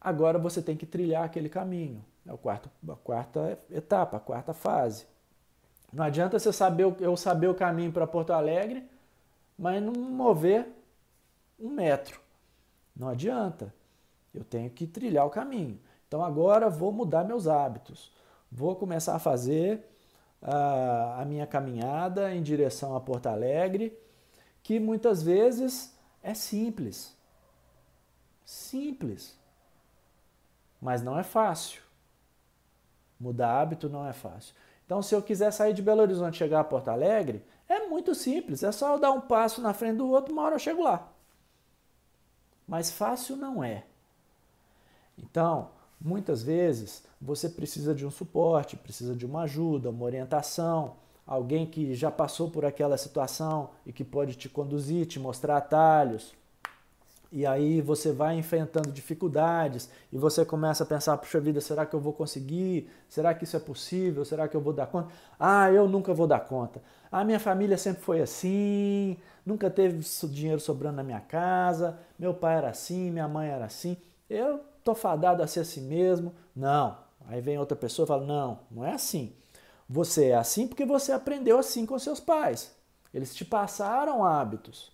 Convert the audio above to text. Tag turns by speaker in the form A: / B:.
A: Agora você tem que trilhar aquele caminho. É o quarto, a quarta etapa, a quarta fase. Não adianta você saber, eu saber o caminho para Porto Alegre, mas não mover um metro. Não adianta. Eu tenho que trilhar o caminho. Então agora vou mudar meus hábitos. Vou começar a fazer a, a minha caminhada em direção a Porto Alegre, que muitas vezes é simples. Simples. Mas não é fácil. Mudar hábito não é fácil. Então, se eu quiser sair de Belo Horizonte e chegar a Porto Alegre, é muito simples. É só eu dar um passo na frente do outro, uma hora eu chego lá. Mas fácil não é. Então, muitas vezes você precisa de um suporte, precisa de uma ajuda, uma orientação, alguém que já passou por aquela situação e que pode te conduzir, te mostrar atalhos. E aí você vai enfrentando dificuldades e você começa a pensar, puxa vida, será que eu vou conseguir? Será que isso é possível? Será que eu vou dar conta? Ah, eu nunca vou dar conta. A minha família sempre foi assim, nunca teve dinheiro sobrando na minha casa, meu pai era assim, minha mãe era assim. Eu tô fadado a ser assim mesmo. Não. Aí vem outra pessoa e fala: "Não, não é assim. Você é assim porque você aprendeu assim com seus pais. Eles te passaram hábitos.